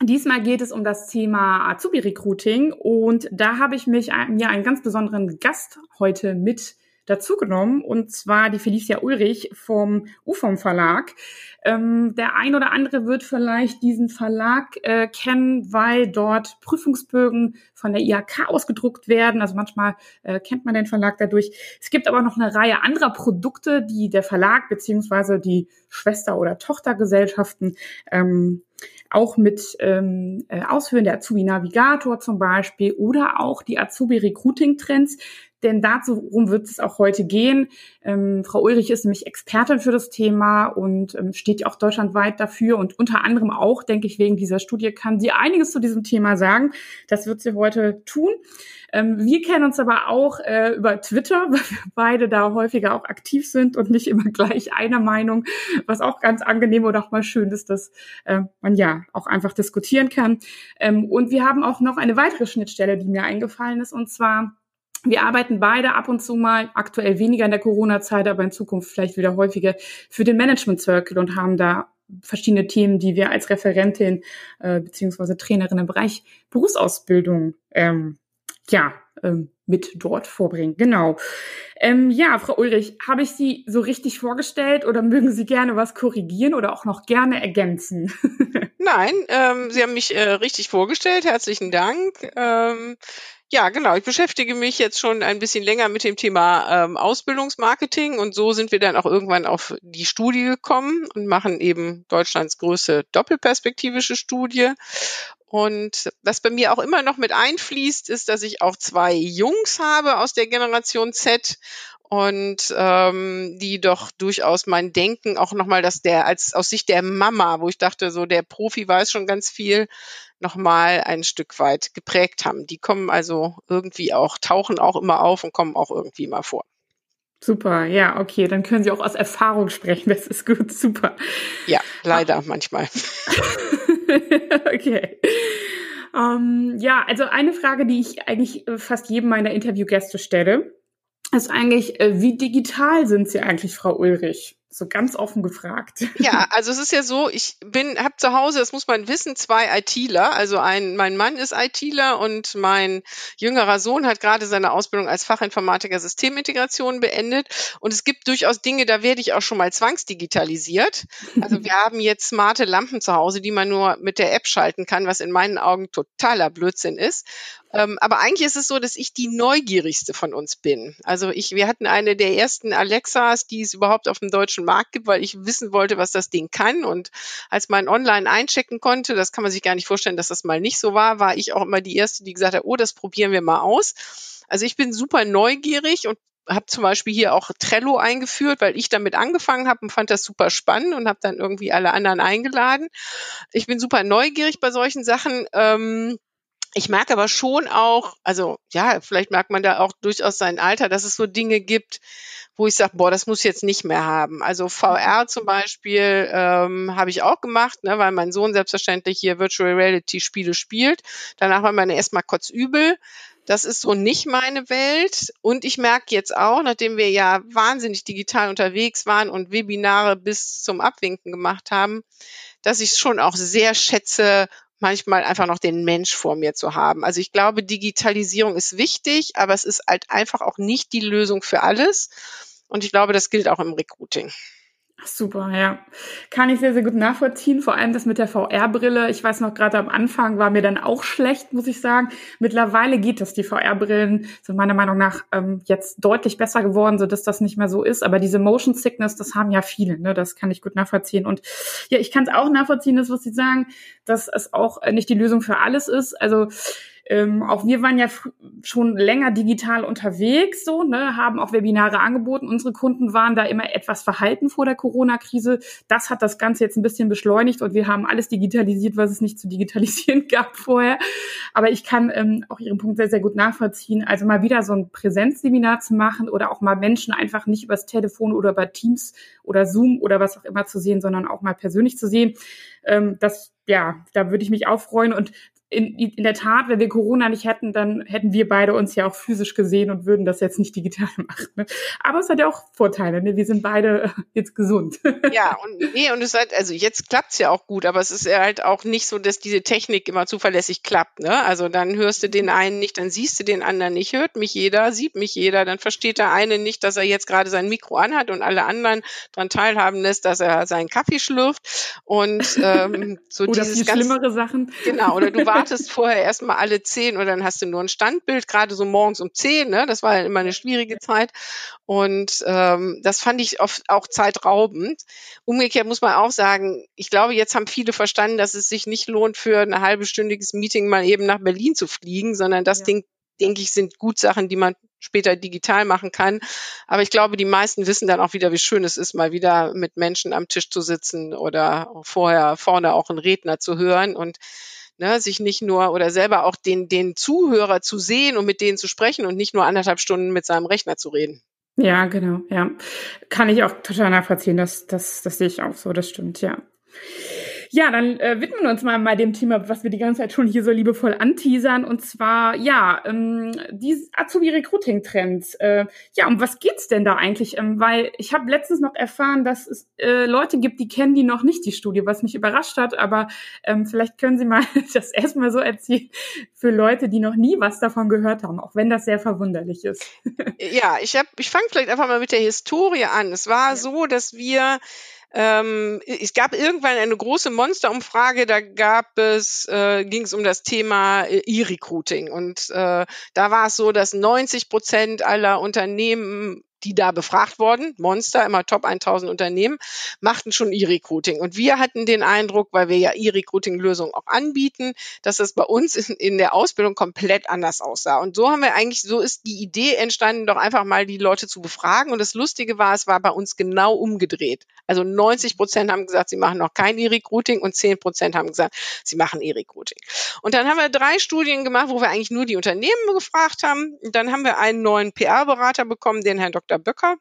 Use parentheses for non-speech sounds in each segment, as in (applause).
Diesmal geht es um das Thema Azubi-Recruiting und da habe ich mich mir einen ganz besonderen Gast heute mit dazu genommen und zwar die Felicia Ulrich vom UFOM Verlag. Ähm, der ein oder andere wird vielleicht diesen Verlag äh, kennen, weil dort Prüfungsbögen von der IHK ausgedruckt werden. Also manchmal äh, kennt man den Verlag dadurch. Es gibt aber noch eine Reihe anderer Produkte, die der Verlag beziehungsweise die Schwester- oder Tochtergesellschaften ähm, auch mit ähm, äh, Ausführen der Azubi Navigator zum Beispiel oder auch die Azubi Recruiting Trends. Denn dazu wird es auch heute gehen. Ähm, Frau Ulrich ist nämlich Expertin für das Thema und ähm, steht ja auch deutschlandweit dafür und unter anderem auch, denke ich, wegen dieser Studie kann sie einiges zu diesem Thema sagen. Das wird sie heute tun. Ähm, wir kennen uns aber auch äh, über Twitter, (laughs) weil wir beide da häufiger auch aktiv sind und nicht immer gleich einer Meinung, was auch ganz angenehm oder auch mal schön ist, dass äh, man ja auch einfach diskutieren kann. Ähm, und wir haben auch noch eine weitere Schnittstelle, die mir eingefallen ist, und zwar wir arbeiten beide ab und zu mal, aktuell weniger in der Corona-Zeit, aber in Zukunft vielleicht wieder häufiger für den Management Circle und haben da verschiedene Themen, die wir als Referentin äh, beziehungsweise Trainerin im Bereich Berufsausbildung ähm, ja, ähm, mit dort vorbringen. Genau. Ähm, ja, Frau Ulrich, habe ich Sie so richtig vorgestellt oder mögen Sie gerne was korrigieren oder auch noch gerne ergänzen? (laughs) Nein, ähm, Sie haben mich äh, richtig vorgestellt. Herzlichen Dank. Ähm, ja, genau. Ich beschäftige mich jetzt schon ein bisschen länger mit dem Thema ähm, Ausbildungsmarketing und so sind wir dann auch irgendwann auf die Studie gekommen und machen eben Deutschlands größte doppelperspektivische Studie. Und was bei mir auch immer noch mit einfließt, ist, dass ich auch zwei Jungs habe aus der Generation Z und ähm, die doch durchaus mein Denken auch nochmal, dass der als aus Sicht der Mama, wo ich dachte, so der Profi weiß schon ganz viel, nochmal ein Stück weit geprägt haben. Die kommen also irgendwie auch, tauchen auch immer auf und kommen auch irgendwie mal vor. Super, ja, okay, dann können Sie auch aus Erfahrung sprechen, das ist gut, super. Ja, leider Ach. manchmal. (laughs) (laughs) okay. Ähm, ja, also eine Frage, die ich eigentlich äh, fast jedem meiner Interviewgäste stelle, ist eigentlich, äh, wie digital sind Sie eigentlich, Frau Ulrich? So ganz offen gefragt. (laughs) Ja, also es ist ja so, ich bin, habe zu Hause, das muss man wissen, zwei ITler. Also ein, mein Mann ist ITler und mein jüngerer Sohn hat gerade seine Ausbildung als Fachinformatiker Systemintegration beendet. Und es gibt durchaus Dinge, da werde ich auch schon mal zwangsdigitalisiert. Also wir (laughs) haben jetzt smarte Lampen zu Hause, die man nur mit der App schalten kann, was in meinen Augen totaler Blödsinn ist. Ähm, aber eigentlich ist es so, dass ich die neugierigste von uns bin. Also ich, wir hatten eine der ersten Alexas, die es überhaupt auf dem deutschen Markt gibt, weil ich wissen wollte, was das Ding kann. Und als man online einchecken konnte, das kann man sich gar nicht vorstellen, dass das mal nicht so war, war ich auch immer die erste, die gesagt hat, oh, das probieren wir mal aus. Also ich bin super neugierig und habe zum Beispiel hier auch Trello eingeführt, weil ich damit angefangen habe und fand das super spannend und habe dann irgendwie alle anderen eingeladen. Ich bin super neugierig bei solchen Sachen. Ähm, ich merke aber schon auch, also ja, vielleicht merkt man da auch durchaus sein Alter, dass es so Dinge gibt, wo ich sage, boah, das muss ich jetzt nicht mehr haben. Also VR zum Beispiel ähm, habe ich auch gemacht, ne, weil mein Sohn selbstverständlich hier Virtual Reality Spiele spielt. Danach war meine erstmal kurz übel. Das ist so nicht meine Welt. Und ich merke jetzt auch, nachdem wir ja wahnsinnig digital unterwegs waren und Webinare bis zum Abwinken gemacht haben, dass ich es schon auch sehr schätze, manchmal einfach noch den Mensch vor mir zu haben. Also ich glaube, Digitalisierung ist wichtig, aber es ist halt einfach auch nicht die Lösung für alles. Und ich glaube, das gilt auch im Recruiting. Super, ja. Kann ich sehr, sehr gut nachvollziehen. Vor allem das mit der VR-Brille. Ich weiß noch, gerade am Anfang war mir dann auch schlecht, muss ich sagen. Mittlerweile geht das. Die VR-Brillen sind meiner Meinung nach ähm, jetzt deutlich besser geworden, so dass das nicht mehr so ist. Aber diese Motion Sickness, das haben ja viele. Ne? Das kann ich gut nachvollziehen. Und ja, ich kann es auch nachvollziehen, das, was Sie sagen, dass es auch nicht die Lösung für alles ist. Also ähm, auch wir waren ja schon länger digital unterwegs, so, ne, haben auch Webinare angeboten. Unsere Kunden waren da immer etwas verhalten vor der Corona-Krise. Das hat das Ganze jetzt ein bisschen beschleunigt und wir haben alles digitalisiert, was es nicht zu digitalisieren (laughs) gab vorher. Aber ich kann ähm, auch Ihren Punkt sehr, sehr gut nachvollziehen. Also mal wieder so ein Präsenzseminar zu machen oder auch mal Menschen einfach nicht übers Telefon oder über Teams oder Zoom oder was auch immer zu sehen, sondern auch mal persönlich zu sehen. Ähm, das, ja, da würde ich mich auch freuen. Und in, in der Tat, wenn wir Corona nicht hätten, dann hätten wir beide uns ja auch physisch gesehen und würden das jetzt nicht digital (laughs) machen. Ne? Aber es hat ja auch Vorteile. Ne? Wir sind beide (laughs) jetzt gesund. (laughs) Ja, und nee, und es hat, also jetzt klappt's ja auch gut, aber es ist ja halt auch nicht so, dass diese Technik immer zuverlässig klappt. Ne? Also dann hörst du den einen nicht, dann siehst du den anderen nicht, hört mich jeder, sieht mich jeder, dann versteht der eine nicht, dass er jetzt gerade sein Mikro anhat und alle anderen daran teilhaben lässt, dass er seinen Kaffee schlürft. Und ähm, so oder dieses viel ganz, schlimmere Sachen. Genau, oder du wartest vorher erstmal alle zehn und dann hast du nur ein Standbild, gerade so morgens um zehn, ne? Das war ja immer eine schwierige Zeit. Und ähm, das fand ich oft auch zeitraubend. Umgekehrt muss man auch sagen, ich glaube, jetzt haben viele verstanden, dass es sich nicht lohnt, für ein halbstündiges Meeting mal eben nach Berlin zu fliegen, sondern das ja. Ding, denke ich, sind gut Sachen, die man später digital machen kann. Aber ich glaube, die meisten wissen dann auch wieder, wie schön es ist, mal wieder mit Menschen am Tisch zu sitzen oder vorher vorne auch einen Redner zu hören und ne, sich nicht nur oder selber auch den, den Zuhörer zu sehen und mit denen zu sprechen und nicht nur anderthalb Stunden mit seinem Rechner zu reden. Ja, genau, ja. Kann ich auch total nachvollziehen. Das, das, das sehe ich auch so, das stimmt, ja. Ja, dann äh, widmen wir uns mal mal dem Thema, was wir die ganze Zeit schon hier so liebevoll anteasern. Und zwar, ja, ähm, die Azubi-Recruiting-Trends. Äh, ja, um was geht's denn da eigentlich? Ähm, weil ich habe letztens noch erfahren, dass es äh, Leute gibt, die kennen die noch nicht, die Studie, was mich überrascht hat. Aber ähm, vielleicht können Sie mal (laughs) das erstmal so erzählen für Leute, die noch nie was davon gehört haben, auch wenn das sehr verwunderlich ist. (laughs) ja, ich, hab, ich fange vielleicht einfach mal mit der Historie an. Es war ja. so, dass wir ähm, es gab irgendwann eine große Monsterumfrage, da gab es, äh, ging es um das Thema äh, E-Recruiting. Und äh, da war es so, dass 90 Prozent aller Unternehmen die da befragt wurden, Monster, immer Top 1000 Unternehmen, machten schon E-Recruiting. Und wir hatten den Eindruck, weil wir ja E-Recruiting-Lösungen auch anbieten, dass das bei uns in, in, der Ausbildung komplett anders aussah. Und so haben wir eigentlich, so ist die Idee entstanden, doch einfach mal die Leute zu befragen. Und das Lustige war, es war bei uns genau umgedreht. Also 90 Prozent haben gesagt, sie machen noch kein E-Recruiting und 10 Prozent haben gesagt, sie machen E-Recruiting. Und dann haben wir drei Studien gemacht, wo wir eigentlich nur die Unternehmen gefragt haben. Und dann haben wir einen neuen PR-Berater bekommen, den Herrn Dr. Dr. Böcker.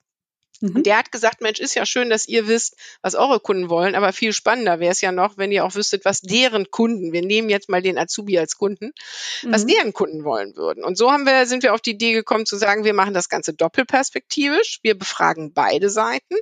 Mhm. Und der hat gesagt, Mensch, ist ja schön, dass ihr wisst, was eure Kunden wollen, aber viel spannender wäre es ja noch, wenn ihr auch wüsstet, was deren Kunden, wir nehmen jetzt mal den Azubi als Kunden, mhm. was deren Kunden wollen würden. Und so haben wir, sind wir auf die Idee gekommen zu sagen, wir machen das Ganze doppelperspektivisch, wir befragen beide Seiten.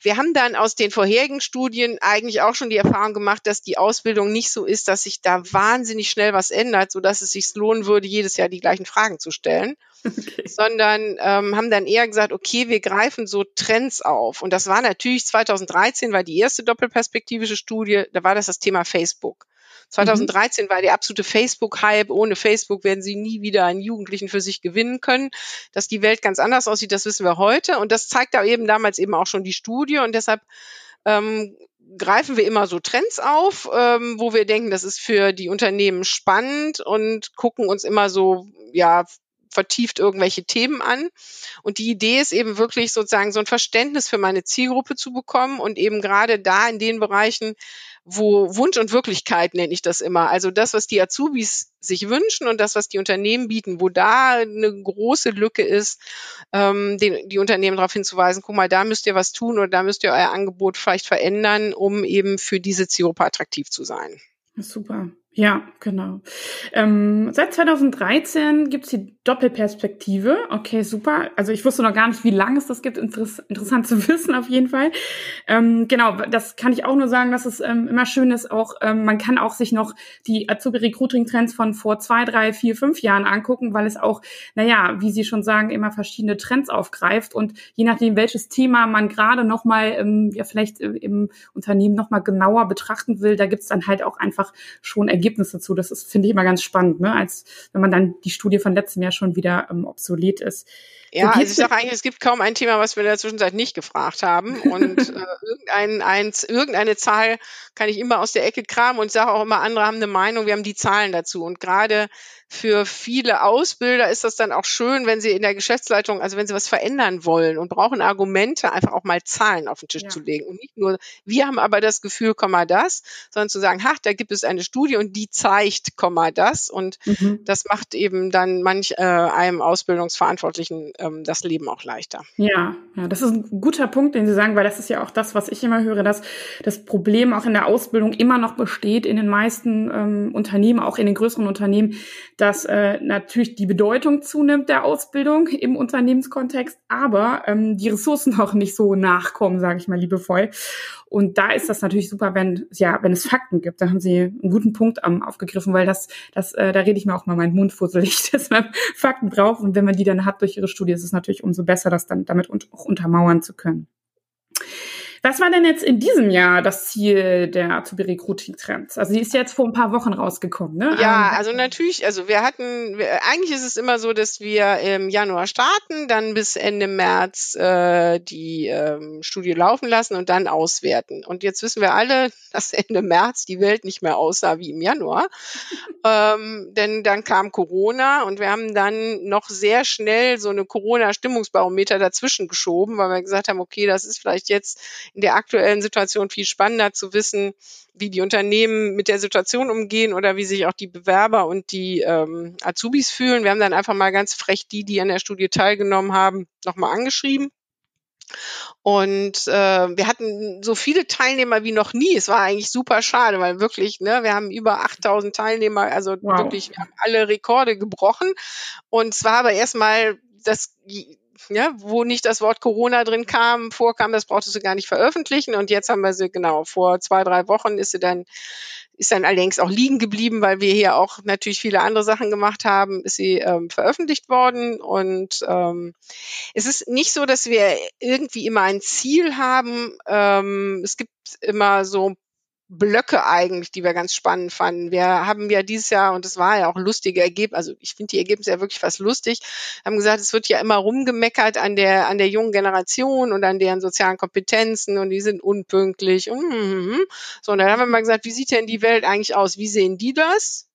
Wir haben dann aus den vorherigen Studien eigentlich auch schon die Erfahrung gemacht, dass die Ausbildung nicht so ist, dass sich da wahnsinnig schnell was ändert, sodass es sich lohnen würde, jedes Jahr die gleichen Fragen zu stellen. Okay. sondern ähm, haben dann eher gesagt, okay, wir greifen so Trends auf. Und das war natürlich 2013, war die erste doppelperspektivische Studie, da war das das Thema Facebook. 2013 mhm. war der absolute Facebook-Hype. Ohne Facebook werden sie nie wieder einen Jugendlichen für sich gewinnen können. Dass die Welt ganz anders aussieht, das wissen wir heute. Und das zeigt da eben damals eben auch schon die Studie. Und deshalb ähm, greifen wir immer so Trends auf, ähm, wo wir denken, das ist für die Unternehmen spannend und gucken uns immer so, ja, vertieft irgendwelche Themen an. Und die Idee ist eben wirklich sozusagen so ein Verständnis für meine Zielgruppe zu bekommen und eben gerade da in den Bereichen, wo Wunsch und Wirklichkeit nenne ich das immer. Also das, was die Azubis sich wünschen und das, was die Unternehmen bieten, wo da eine große Lücke ist, ähm, den, die Unternehmen darauf hinzuweisen, guck mal, da müsst ihr was tun oder da müsst ihr euer Angebot vielleicht verändern, um eben für diese Zielgruppe attraktiv zu sein. Super. Ja, genau. Ähm, seit 2013 gibt's die Doppelperspektive. Okay, super. Also ich wusste noch gar nicht, wie lange es das gibt. Interess interessant zu (laughs) wissen auf jeden Fall. Ähm, genau, das kann ich auch nur sagen, dass es ähm, immer schön ist. Auch ähm, man kann auch sich noch die Azubi-Recruiting-Trends von vor zwei, drei, vier, fünf Jahren angucken, weil es auch, naja, wie Sie schon sagen, immer verschiedene Trends aufgreift und je nachdem, welches Thema man gerade noch mal ähm, ja vielleicht äh, im Unternehmen noch mal genauer betrachten will, da gibt's dann halt auch einfach schon Ergebnisse Ergebnisse zu. Das ist, finde ich immer ganz spannend, ne? als wenn man dann die Studie von letztem Jahr schon wieder ähm, obsolet ist. Ja, also ich sage eigentlich, es gibt kaum ein Thema, was wir in der Zwischenzeit nicht gefragt haben. Und äh, (laughs) irgendein, eins, irgendeine Zahl kann ich immer aus der Ecke kramen und sage auch immer, andere haben eine Meinung, wir haben die Zahlen dazu. Und gerade für viele Ausbilder ist das dann auch schön, wenn sie in der Geschäftsleitung, also wenn sie was verändern wollen und brauchen Argumente, einfach auch mal Zahlen auf den Tisch ja. zu legen. Und nicht nur, wir haben aber das Gefühl, komm mal das, sondern zu sagen, ha, da gibt es eine Studie und die zeigt, komm mal das. Und mhm. das macht eben dann manch äh, einem Ausbildungsverantwortlichen ähm, das Leben auch leichter. Ja, ja, das ist ein guter Punkt, den Sie sagen, weil das ist ja auch das, was ich immer höre, dass das Problem auch in der Ausbildung immer noch besteht in den meisten ähm, Unternehmen, auch in den größeren Unternehmen, dass äh, natürlich die Bedeutung zunimmt der Ausbildung im Unternehmenskontext, aber ähm, die Ressourcen (laughs) auch nicht so nachkommen, sage ich mal liebevoll. Und da ist das natürlich super, wenn ja, wenn es Fakten gibt. Da haben Sie einen guten Punkt ähm, aufgegriffen, weil das, das, äh, da rede ich mir auch mal meinen Mund fusselig, (laughs) dass man Fakten braucht und wenn man die dann hat durch Ihre Studie, ist es natürlich umso besser, das dann damit auch untermauern zu können. Was war denn jetzt in diesem Jahr das Ziel der Azubi Recruiting Trends? Also die ist jetzt vor ein paar Wochen rausgekommen, ne? Ja, ähm, also natürlich, also wir hatten, eigentlich ist es immer so, dass wir im Januar starten, dann bis Ende März äh, die ähm, Studie laufen lassen und dann auswerten. Und jetzt wissen wir alle, (laughs) dass Ende März die Welt nicht mehr aussah wie im Januar. (laughs) ähm, denn dann kam Corona und wir haben dann noch sehr schnell so eine Corona-Stimmungsbarometer dazwischen geschoben, weil wir gesagt haben, okay, das ist vielleicht jetzt in der aktuellen Situation viel spannender zu wissen, wie die Unternehmen mit der Situation umgehen oder wie sich auch die Bewerber und die ähm, Azubis fühlen. Wir haben dann einfach mal ganz frech die, die an der Studie teilgenommen haben, nochmal angeschrieben. Und äh, wir hatten so viele Teilnehmer wie noch nie. Es war eigentlich super schade, weil wirklich, ne, wir haben über 8000 Teilnehmer, also wow. wirklich, wir haben alle Rekorde gebrochen. Und zwar aber erstmal das ja, wo nicht das Wort Corona drin kam, vorkam, das brauchtest du gar nicht veröffentlichen. Und jetzt haben wir sie, genau, vor zwei, drei Wochen ist sie dann, ist dann allerdings auch liegen geblieben, weil wir hier auch natürlich viele andere Sachen gemacht haben, ist sie ähm, veröffentlicht worden. Und ähm, es ist nicht so, dass wir irgendwie immer ein Ziel haben. Ähm, es gibt immer so Blöcke eigentlich, die wir ganz spannend fanden. Wir haben ja dieses Jahr, und das war ja auch lustige Ergebnisse, also ich finde die Ergebnisse ja wirklich fast lustig, haben gesagt, es wird ja immer rumgemeckert an der, an der jungen Generation und an deren sozialen Kompetenzen und die sind unpünktlich mm, so. Und dann haben wir mal gesagt, wie sieht denn die Welt eigentlich aus? Wie sehen die das?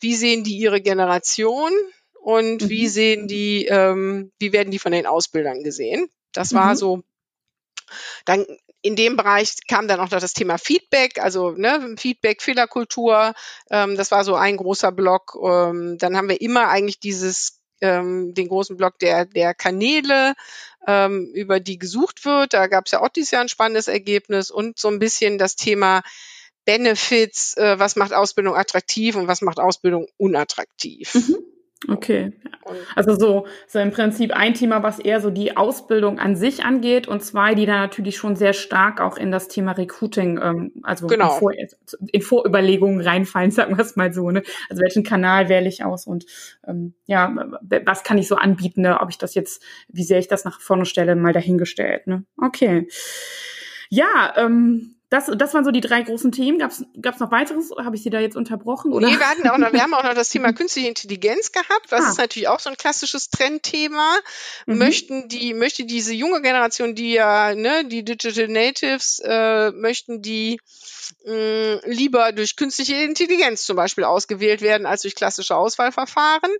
Wie sehen die ihre Generation? Und mhm. wie sehen die, ähm, wie werden die von den Ausbildern gesehen? Das war mhm. so dann in dem Bereich kam dann auch noch das Thema Feedback, also ne, Feedback, Fehlerkultur. Ähm, das war so ein großer Block. Ähm, dann haben wir immer eigentlich dieses ähm, den großen Block der der Kanäle, ähm, über die gesucht wird. Da gab es ja auch dieses Jahr ein spannendes Ergebnis und so ein bisschen das Thema Benefits, äh, was macht Ausbildung attraktiv und was macht Ausbildung unattraktiv. Mhm. Okay. Also so, so im Prinzip ein Thema, was eher so die Ausbildung an sich angeht und zwei, die da natürlich schon sehr stark auch in das Thema Recruiting, ähm, also genau. in, Vor in Vorüberlegungen reinfallen, (laughs) sagen wir es mal so. Ne? Also welchen Kanal wähle ich aus und ähm, ja, was kann ich so anbieten, ne? ob ich das jetzt, wie sehr ich das nach vorne stelle, mal dahingestellt. Ne? Okay. Ja, ähm, das, das waren so die drei großen Themen. Gab es noch weiteres? Habe ich Sie da jetzt unterbrochen? Oder? Nee, wir, hatten auch noch, wir haben auch noch das Thema (laughs) künstliche Intelligenz gehabt. Das ah. ist natürlich auch so ein klassisches Trendthema. Mhm. Möchten die, möchte diese junge Generation, die ja, ne, die Digital Natives, äh, möchten die mh, mm, lieber durch künstliche Intelligenz zum Beispiel ausgewählt werden als durch klassische Auswahlverfahren.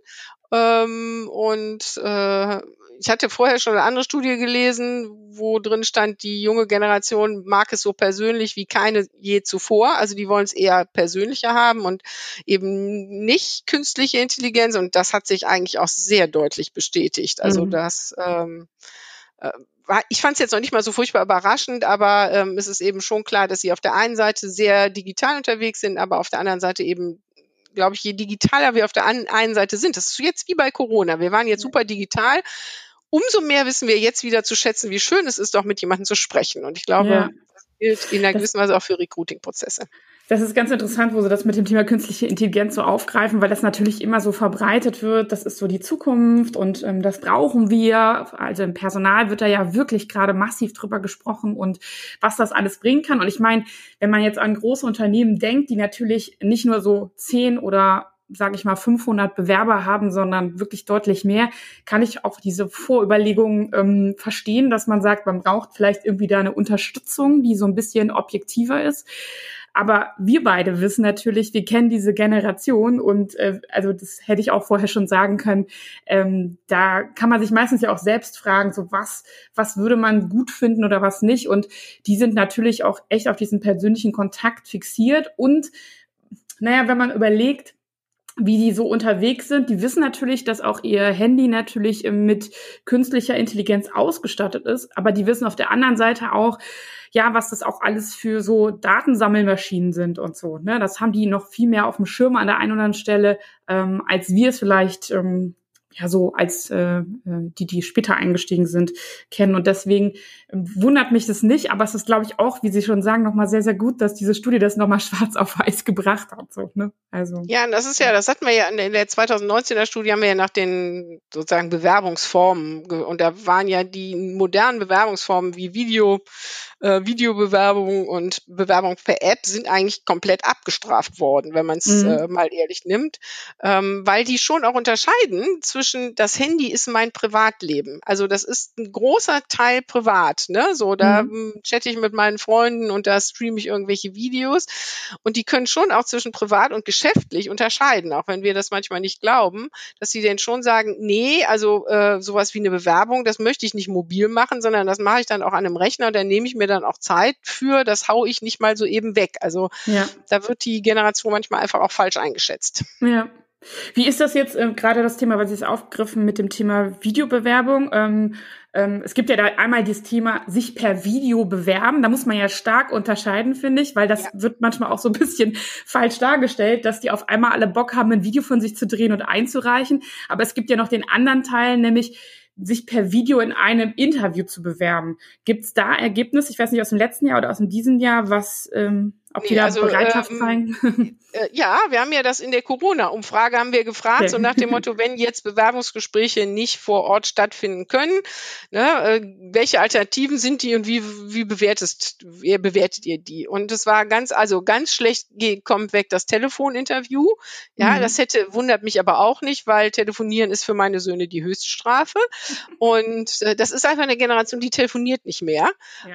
Ähm, und äh, ich hatte vorher schon eine andere Studie gelesen, wo drin stand, die junge Generation mag es so persönlich wie keine je zuvor. Also die wollen es eher persönlicher haben und eben nicht künstliche Intelligenz. Und das hat sich eigentlich auch sehr deutlich bestätigt. Also mhm. das ähm, äh, ich fand es jetzt noch nicht mal so furchtbar überraschend, aber ähm, es ist eben schon klar, dass sie auf der einen Seite sehr digital unterwegs sind, aber auf der anderen Seite eben glaube ich, je digitaler wir auf der einen Seite sind, das ist jetzt wie bei Corona. Wir waren jetzt super digital, umso mehr wissen wir jetzt wieder zu schätzen, wie schön es ist, doch mit jemandem zu sprechen. Und ich glaube, ja. das gilt in einer gewissen Weise auch für Recruiting-Prozesse. Das ist ganz interessant, wo Sie das mit dem Thema künstliche Intelligenz so aufgreifen, weil das natürlich immer so verbreitet wird. Das ist so die Zukunft und ähm, das brauchen wir. Also im Personal wird da ja wirklich gerade massiv drüber gesprochen und was das alles bringen kann. Und ich meine, wenn man jetzt an große Unternehmen denkt, die natürlich nicht nur so zehn oder sage ich mal, 500 Bewerber haben, sondern wirklich deutlich mehr, kann ich auch diese Vorüberlegungen ähm, verstehen, dass man sagt, man braucht vielleicht irgendwie da eine Unterstützung, die so ein bisschen objektiver ist. Aber wir beide wissen natürlich, wir kennen diese Generation und äh, also das hätte ich auch vorher schon sagen können. Ähm, da kann man sich meistens ja auch selbst fragen, so was, was würde man gut finden oder was nicht. Und die sind natürlich auch echt auf diesen persönlichen Kontakt fixiert. Und naja, wenn man überlegt, wie die so unterwegs sind. Die wissen natürlich, dass auch ihr Handy natürlich mit künstlicher Intelligenz ausgestattet ist, aber die wissen auf der anderen Seite auch, ja, was das auch alles für so Datensammelmaschinen sind und so. Ne? Das haben die noch viel mehr auf dem Schirm an der einen oder anderen Stelle, ähm, als wir es vielleicht ähm, ja so als äh, äh, die, die später eingestiegen sind, kennen. Und deswegen ähm, wundert mich das nicht, aber es ist, glaube ich, auch, wie Sie schon sagen, nochmal sehr, sehr gut, dass diese Studie das nochmal (laughs) schwarz auf weiß gebracht hat. So, ne? also, ja, das ist ja, das hatten wir ja in der 2019er Studie, haben wir ja nach den sozusagen Bewerbungsformen und da waren ja die modernen Bewerbungsformen wie Video, äh, Videobewerbung und Bewerbung per App sind eigentlich komplett abgestraft worden, wenn man es mhm. äh, mal ehrlich nimmt, ähm, weil die schon auch unterscheiden zwischen das Handy ist mein Privatleben. Also das ist ein großer Teil privat, ne? So da mhm. chatte ich mit meinen Freunden und da streame ich irgendwelche Videos und die können schon auch zwischen privat und geschäftlich unterscheiden, auch wenn wir das manchmal nicht glauben, dass sie denn schon sagen, nee, also äh, sowas wie eine Bewerbung, das möchte ich nicht mobil machen, sondern das mache ich dann auch an einem Rechner und dann nehme ich mir mir dann auch Zeit für, das hau ich nicht mal so eben weg. Also ja. da wird die Generation manchmal einfach auch falsch eingeschätzt. Ja. Wie ist das jetzt äh, gerade das Thema, weil Sie es aufgriffen mit dem Thema Videobewerbung? Ähm, ähm, es gibt ja da einmal dieses Thema sich per Video bewerben. Da muss man ja stark unterscheiden, finde ich, weil das ja. wird manchmal auch so ein bisschen (laughs) falsch dargestellt, dass die auf einmal alle Bock haben, ein Video von sich zu drehen und einzureichen. Aber es gibt ja noch den anderen Teil, nämlich sich per Video in einem Interview zu bewerben. Gibt es da Ergebnisse, ich weiß nicht, aus dem letzten Jahr oder aus dem diesem Jahr, was ähm, ob nee, die da also, Bereitschaft ähm, zeigen? (laughs) Äh, ja, wir haben ja das in der Corona-Umfrage haben wir gefragt, okay. so nach dem Motto, wenn jetzt Bewerbungsgespräche nicht vor Ort stattfinden können, ne, äh, welche Alternativen sind die und wie, wie bewertest, wie bewertet ihr die? Und es war ganz, also ganz schlecht kommt weg das Telefoninterview. Ja, mhm. das hätte, wundert mich aber auch nicht, weil telefonieren ist für meine Söhne die Höchststrafe. (laughs) Und äh, das ist einfach eine Generation, die telefoniert nicht mehr.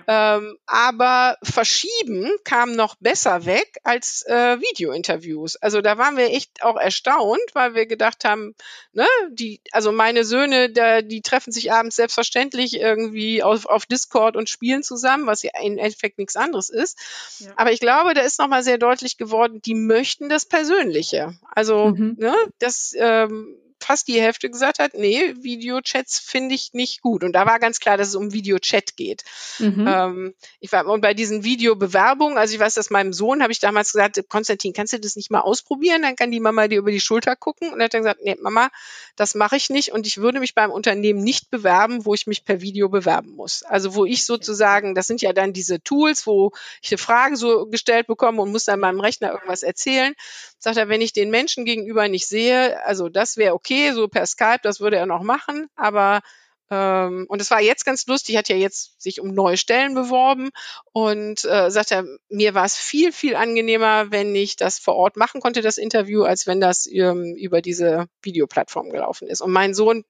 Ja. Ähm, aber verschieben kam noch besser besser weg als äh, Videointerviews. Also da waren wir echt auch erstaunt, weil wir gedacht haben, ne, die, also meine Söhne, da, die treffen sich abends selbstverständlich irgendwie auf, auf Discord und spielen zusammen, was ja im Endeffekt nichts anderes ist. Ja. Aber ich glaube, da ist nochmal sehr deutlich geworden, die möchten das Persönliche. Also, mhm. ne, das ähm, fast die Hälfte gesagt hat, nee, Videochats finde ich nicht gut. Und da war ganz klar, dass es um Videochat geht. Mhm. Ähm, ich war, und bei diesen Videobewerbungen, also ich weiß, dass meinem Sohn habe ich damals gesagt, Konstantin, kannst du das nicht mal ausprobieren? Dann kann die Mama dir über die Schulter gucken. Und er hat dann gesagt, nee, Mama, das mache ich nicht. Und ich würde mich beim Unternehmen nicht bewerben, wo ich mich per Video bewerben muss. Also wo ich sozusagen, das sind ja dann diese Tools, wo ich eine Frage so gestellt bekomme und muss dann meinem Rechner irgendwas erzählen. Sagt er, wenn ich den Menschen gegenüber nicht sehe, also das wäre okay okay, so per Skype, das würde er noch machen, aber ähm, und es war jetzt ganz lustig, hat ja jetzt sich um neue Stellen beworben und äh, sagt er, mir war es viel, viel angenehmer, wenn ich das vor Ort machen konnte, das Interview, als wenn das ähm, über diese Videoplattform gelaufen ist. Und mein Sohn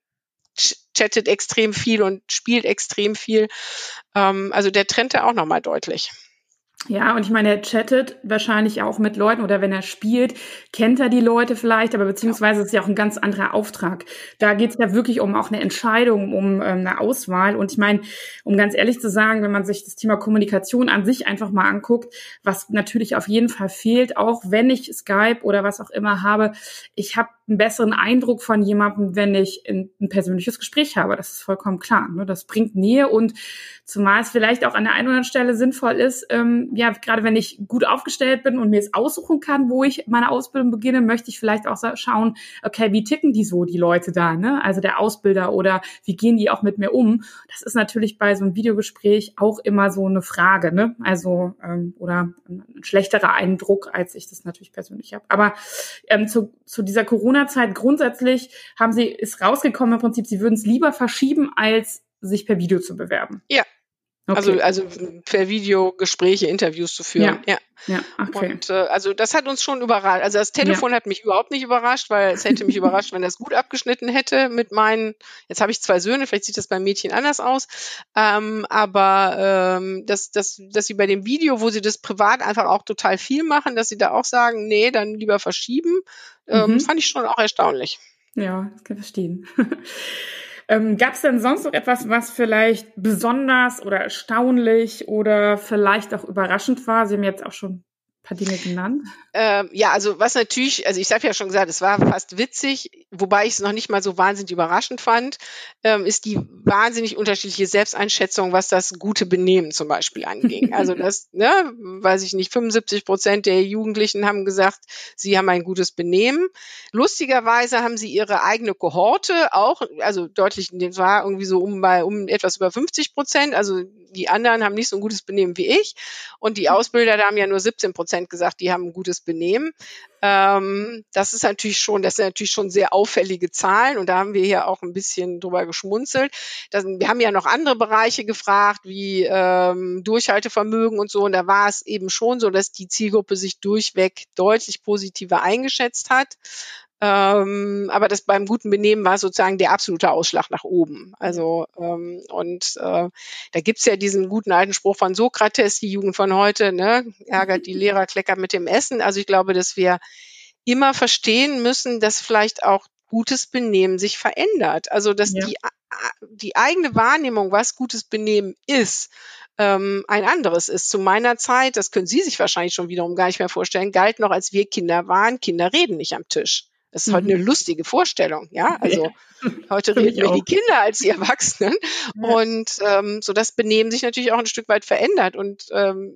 chattet extrem viel und spielt extrem viel. Ähm, also der trennte auch nochmal deutlich. Ja, und ich meine, er chattet wahrscheinlich auch mit Leuten oder wenn er spielt, kennt er die Leute vielleicht, aber beziehungsweise ist ja auch ein ganz anderer Auftrag. Da geht es ja wirklich um auch eine Entscheidung, um ähm, eine Auswahl. Und ich meine, um ganz ehrlich zu sagen, wenn man sich das Thema Kommunikation an sich einfach mal anguckt, was natürlich auf jeden Fall fehlt, auch wenn ich Skype oder was auch immer habe, ich habe einen besseren Eindruck von jemandem, wenn ich ein, ein persönliches Gespräch habe. Das ist vollkommen klar. Ne? Das bringt Nähe und zumal es vielleicht auch an der einen oder anderen Stelle sinnvoll ist, ähm, ja, gerade wenn ich gut aufgestellt bin und mir es aussuchen kann, wo ich meine Ausbildung beginne, möchte ich vielleicht auch schauen, okay, wie ticken die so, die Leute da, ne? Also der Ausbilder oder wie gehen die auch mit mir um? Das ist natürlich bei so einem Videogespräch auch immer so eine Frage, ne? Also, ähm, oder ein schlechterer Eindruck, als ich das natürlich persönlich habe. Aber ähm, zu, zu dieser Corona-Zeit grundsätzlich haben sie, ist rausgekommen im Prinzip, sie würden es lieber verschieben, als sich per Video zu bewerben. Ja, okay. Also, also per Video Gespräche, Interviews zu führen. Ja. ja. Ja, okay. Und äh, also das hat uns schon überrascht. Also das Telefon ja. hat mich überhaupt nicht überrascht, weil es hätte mich überrascht, wenn das gut abgeschnitten hätte mit meinen, jetzt habe ich zwei Söhne, vielleicht sieht das beim Mädchen anders aus. Ähm, aber ähm, dass, dass, dass sie bei dem Video, wo sie das privat einfach auch total viel machen, dass sie da auch sagen, nee, dann lieber verschieben, ähm, mhm. fand ich schon auch erstaunlich. Ja, das kann ich verstehen. (laughs) Ähm, Gab es denn sonst noch etwas, was vielleicht besonders oder erstaunlich oder vielleicht auch überraschend war? Sie haben jetzt auch schon paar Dinge genannt? Ähm, ja, also was natürlich, also ich habe ja schon gesagt, es war fast witzig, wobei ich es noch nicht mal so wahnsinnig überraschend fand, ähm, ist die wahnsinnig unterschiedliche Selbsteinschätzung, was das gute Benehmen zum Beispiel anging. (laughs) Also das, ne, weiß ich nicht, 75 Prozent der Jugendlichen haben gesagt, sie haben ein gutes Benehmen. Lustigerweise haben sie ihre eigene Kohorte auch, also deutlich, das war irgendwie so um bei um etwas über 50 Prozent, also die anderen haben nicht so ein gutes Benehmen wie ich und die Ausbilder, da haben ja nur 17 Prozent Prozent gesagt, die haben ein gutes Benehmen. Ähm, das ist natürlich schon, das sind natürlich schon sehr auffällige Zahlen und da haben wir hier auch ein bisschen drüber geschmunzelt. Das, wir haben ja noch andere Bereiche gefragt, wie ähm, Durchhaltevermögen und so und da war es eben schon so, dass die Zielgruppe sich durchweg deutlich positiver eingeschätzt hat. Ähm, aber das beim guten Benehmen war sozusagen der absolute Ausschlag nach oben. Also ähm, und äh, da gibt's ja diesen guten alten Spruch von Sokrates, die Jugend von heute, ne, ärgert die Lehrer, kleckert mit dem Essen. Also ich glaube, dass wir immer verstehen müssen, dass vielleicht auch gutes Benehmen sich verändert. Also dass ja. die, die eigene Wahrnehmung, was gutes Benehmen ist, ähm, ein anderes ist. Zu meiner Zeit, das können Sie sich wahrscheinlich schon wiederum gar nicht mehr vorstellen, galt noch, als wir Kinder waren, Kinder reden nicht am Tisch. Das ist heute eine mhm. lustige Vorstellung, ja. (laughs) Also ja. heute reden wir die Kinder als die Erwachsenen. Ja. Und ähm, so das Benehmen sich natürlich auch ein Stück weit verändert. Und ähm,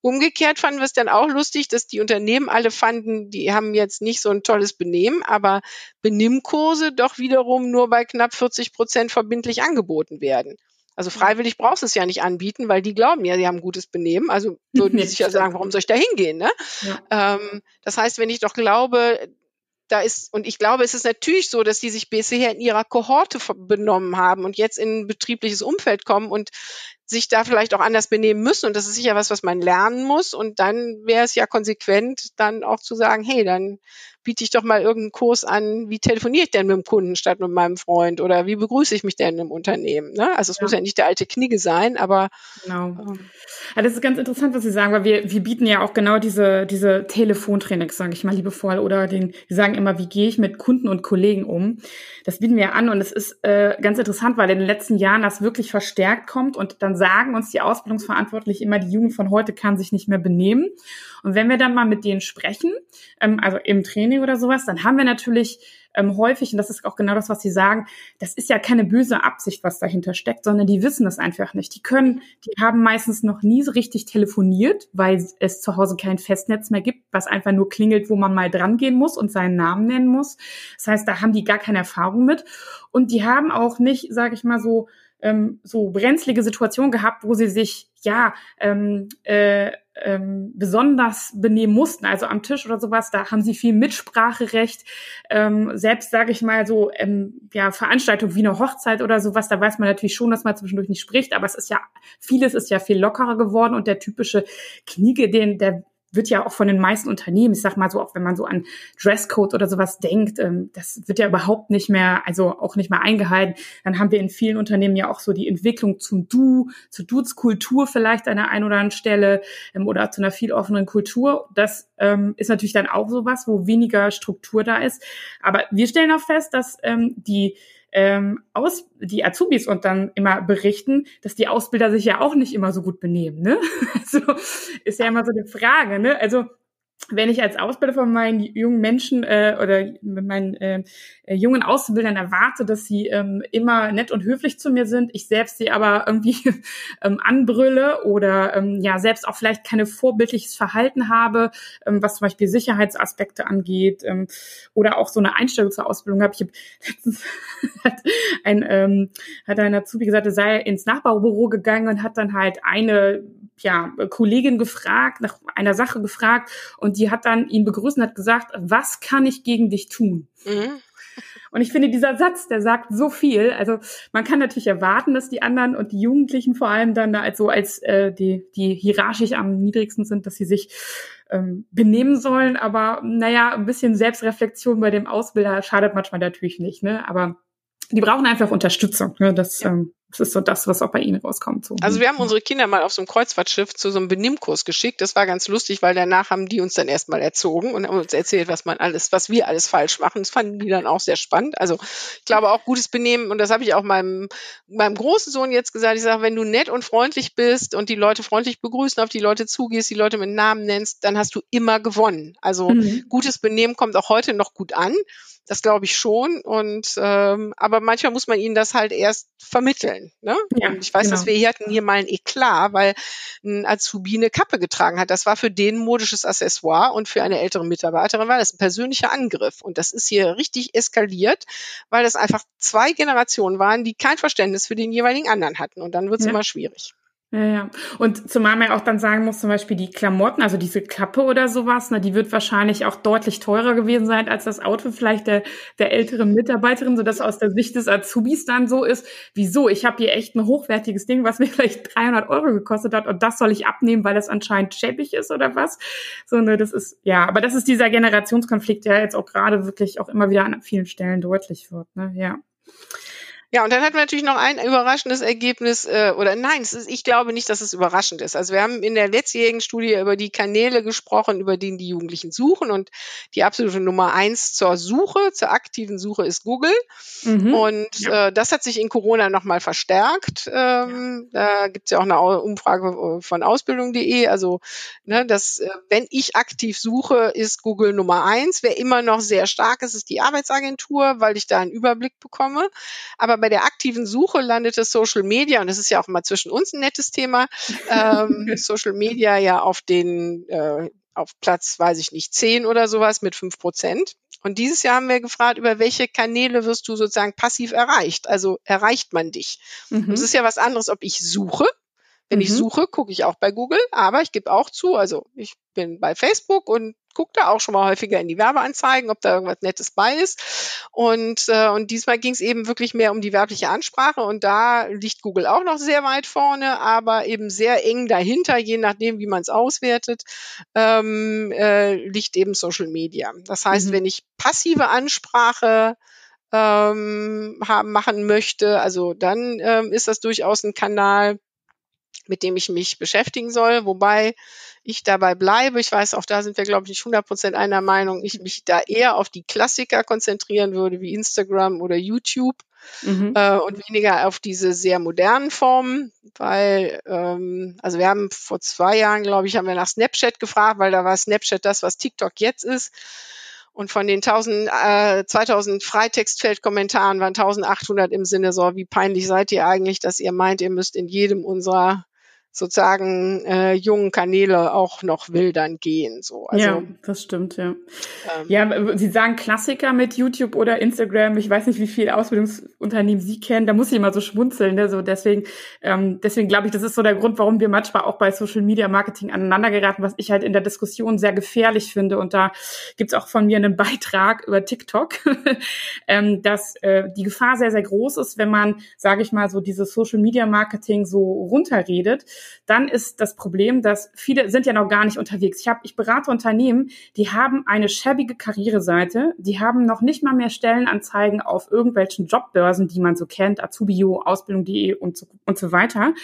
Umgekehrt fanden wir es dann auch lustig, dass die Unternehmen alle fanden, die haben jetzt nicht so ein tolles Benehmen, aber Benimmkurse doch wiederum nur bei knapp 40 Prozent verbindlich angeboten werden. Also freiwillig brauchst du es ja nicht anbieten, weil die glauben ja, sie haben gutes Benehmen. Also würden (laughs) die sich ja sagen, warum soll ich da hingehen? Ne? Ja. Ähm, das heißt, wenn ich doch glaube, da ist, und ich glaube, es ist natürlich so, dass die sich bisher in ihrer Kohorte benommen haben und jetzt in ein betriebliches Umfeld kommen und sich da vielleicht auch anders benehmen müssen. Und das ist sicher was, was man lernen muss. Und dann wäre es ja konsequent, dann auch zu sagen, hey, dann biete ich doch mal irgendeinen Kurs an, wie telefoniere ich denn mit dem Kunden statt mit meinem Freund oder wie begrüße ich mich denn im Unternehmen. Ne? Also es ja. muss ja nicht der alte Knigge sein, aber genau. Ähm, ja, das ist ganz interessant, was Sie sagen, weil wir, wir bieten ja auch genau diese, diese Telefontrainings, sage ich mal liebevoll, oder den, wir sagen immer, wie gehe ich mit Kunden und Kollegen um. Das bieten wir ja an und es ist äh, ganz interessant, weil in den letzten Jahren das wirklich verstärkt kommt und dann sagen uns die Ausbildungsverantwortlichen immer, die Jugend von heute kann sich nicht mehr benehmen. Und wenn wir dann mal mit denen sprechen, ähm, also im Training oder sowas, dann haben wir natürlich ähm, häufig, und das ist auch genau das, was Sie sagen, das ist ja keine böse Absicht, was dahinter steckt, sondern die wissen das einfach nicht. Die können, die haben meistens noch nie so richtig telefoniert, weil es zu Hause kein Festnetz mehr gibt, was einfach nur klingelt, wo man mal dran gehen muss und seinen Namen nennen muss. Das heißt, da haben die gar keine Erfahrung mit. Und die haben auch nicht, sage ich mal so, ähm, so brenzlige Situationen gehabt, wo sie sich ja ähm, äh, ähm, besonders benehmen mussten, also am Tisch oder sowas, da haben sie viel Mitspracherecht. Ähm, selbst sage ich mal so, ähm, ja, Veranstaltungen wie eine Hochzeit oder sowas, da weiß man natürlich schon, dass man zwischendurch nicht spricht, aber es ist ja, vieles ist ja viel lockerer geworden und der typische Kniege, den, der wird ja auch von den meisten Unternehmen, ich sag mal so, auch wenn man so an Dresscode oder sowas denkt, ähm, das wird ja überhaupt nicht mehr, also auch nicht mehr eingehalten. Dann haben wir in vielen Unternehmen ja auch so die Entwicklung zum Du, zur Dudes-Kultur vielleicht an der einen oder anderen Stelle ähm, oder zu einer viel offeneren Kultur. Das ähm, ist natürlich dann auch sowas, wo weniger Struktur da ist. Aber wir stellen auch fest, dass die ähm, aus, die Azubis und dann immer berichten, dass die Ausbilder sich ja auch nicht immer so gut benehmen. Ne? (laughs) Also ist ja immer so eine Frage. Ne? Also wenn ich als Ausbilder von meinen jungen Menschen äh, oder mit meinen äh, jungen Auszubildern erwarte, dass sie ähm, immer nett und höflich zu mir sind, ich selbst sie aber irgendwie (laughs) ähm, anbrülle oder ähm, ja selbst auch vielleicht keine vorbildliches Verhalten habe, ähm, was zum Beispiel Sicherheitsaspekte angeht ähm, oder auch so eine Einstellung zur Ausbildung habe. Ich habe (laughs) letztens hat ein ähm, hat ein Azubi gesagt, er sei ins Nachbarbüro gegangen und hat dann halt eine ja, Kollegin gefragt, nach einer Sache gefragt und die hat dann ihn begrüßt und hat gesagt, was kann ich gegen dich tun? Mhm. Und ich finde, dieser Satz, der sagt so viel. Also man kann natürlich erwarten, dass die anderen und die Jugendlichen vor allem dann da als so als äh, die, die hierarchisch am niedrigsten sind, dass sie sich ähm, benehmen sollen. Aber naja, ein bisschen Selbstreflexion bei dem Ausbilder schadet manchmal natürlich nicht. Ne? Aber die brauchen einfach Unterstützung. Ne? Das, ja. ähm, das ist so das, was auch bei Ihnen rauskommt. So. Also wir haben unsere Kinder mal auf so einem Kreuzfahrtschiff zu so einem Benimmkurs geschickt. Das war ganz lustig, weil danach haben die uns dann erstmal erzogen und haben uns erzählt, was man alles, was wir alles falsch machen. Das fanden die dann auch sehr spannend. Also ich glaube auch gutes Benehmen und das habe ich auch meinem, meinem großen Sohn jetzt gesagt. Ich sage, wenn du nett und freundlich bist und die Leute freundlich begrüßen, auf die Leute zugehst, die Leute mit Namen nennst, dann hast du immer gewonnen. Also mhm. gutes Benehmen kommt auch heute noch gut an. Das glaube ich schon. Und ähm, aber manchmal muss man ihnen das halt erst vermitteln. Ne? Ja, und ich weiß, genau. dass wir hier hatten hier mal ein Eklat, weil ein Azubi eine Kappe getragen hat. Das war für den modisches Accessoire und für eine ältere Mitarbeiterin war das ein persönlicher Angriff. Und das ist hier richtig eskaliert, weil das einfach zwei Generationen waren, die kein Verständnis für den jeweiligen anderen hatten. Und dann wird es ja. immer schwierig. Ja, ja. Und zumal man auch dann sagen muss, zum Beispiel die Klamotten, also diese Kappe oder sowas, ne, die wird wahrscheinlich auch deutlich teurer gewesen sein als das Outfit vielleicht der, der älteren Mitarbeiterin, sodass aus der Sicht des Azubis dann so ist, wieso, ich habe hier echt ein hochwertiges Ding, was mir (laughs) vielleicht 300 Euro gekostet hat und das soll ich abnehmen, weil das anscheinend schäbig ist oder was. So, ne, das ist, ja, aber das ist dieser Generationskonflikt, der jetzt auch gerade wirklich auch immer wieder an vielen Stellen deutlich wird, ne, ja. Ja, und dann hatten wir natürlich noch ein überraschendes Ergebnis, äh, oder nein, es ist, ich glaube nicht, dass es überraschend ist. Also wir haben in der letztjährigen Studie über die Kanäle gesprochen, über die die Jugendlichen suchen. Und die absolute Nummer eins zur Suche, zur aktiven Suche ist Google. Mhm. Und ja. äh, das hat sich in Corona nochmal verstärkt. Ähm, ja. Da gibt's ja auch eine Umfrage von ausbildung.de. Also, ne, dass, äh, wenn ich aktiv suche, ist Google Nummer eins. Wer immer noch sehr stark ist, ist die Arbeitsagentur, weil ich da einen Überblick bekomme. Aber bei der aktiven Suche landete Social Media, und das ist ja auch mal zwischen uns ein nettes Thema, ähm, (laughs) Social Media ja auf den, äh, auf Platz, weiß ich nicht, zehn oder sowas mit fünf Prozent. Und dieses Jahr haben wir gefragt, über welche Kanäle wirst du sozusagen passiv erreicht? Also erreicht man dich? Mhm. Das ist ja was anderes, ob ich suche. Wenn mhm. ich suche, gucke ich auch bei Google, aber ich gebe auch zu, also ich bin bei Facebook und gucke da auch schon mal häufiger in die Werbeanzeigen, ob da irgendwas Nettes bei ist. Und, äh, und diesmal ging es eben wirklich mehr um die werbliche Ansprache und da liegt Google auch noch sehr weit vorne, aber eben sehr eng dahinter, je nachdem, wie man es auswertet, ähm, äh, liegt eben Social Media. Das heißt, mhm. wenn ich passive Ansprache ähm, haben, machen möchte, also dann ähm, ist das durchaus ein Kanal, mit dem ich mich beschäftigen soll, wobei ich dabei bleibe. Ich weiß, auch da sind wir, glaube ich, nicht 100 Prozent einer Meinung. Ich mich da eher auf die Klassiker konzentrieren würde, wie Instagram oder YouTube. Mhm. Äh, und weniger auf diese sehr modernen Formen, weil, ähm, also wir haben vor zwei Jahren, glaube ich, haben wir nach Snapchat gefragt, weil da war Snapchat das, was TikTok jetzt ist. Und von den 1000, äh, 2000 Freitextfeldkommentaren waren 1800 im Sinne so, wie peinlich seid ihr eigentlich, dass ihr meint, ihr müsst in jedem unserer sozusagen äh, jungen Kanäle auch noch wildern gehen. So. Also, ja, das stimmt, ja. Ähm, ja, Sie sagen Klassiker mit YouTube oder Instagram. Ich weiß nicht, wie viele Ausbildungsunternehmen Sie kennen. Da muss ich immer so schmunzeln. Ne? So deswegen, ähm, deswegen glaube ich, das ist so der Grund, warum wir manchmal auch bei Social Media Marketing aneinander geraten, was ich halt in der Diskussion sehr gefährlich finde. Und da gibt's auch von mir einen Beitrag über TikTok, (laughs) ähm, dass äh, die Gefahr sehr, sehr groß ist, wenn man, sage ich mal, so dieses Social Media Marketing so runterredet dann ist das Problem, dass viele sind ja noch gar nicht unterwegs. Ich habe, ich berate Unternehmen, die haben eine schäbige Karriereseite, die haben noch nicht mal mehr Stellenanzeigen auf irgendwelchen Jobbörsen, die man so kennt, Azubio, Ausbildung.de und so, und so weiter.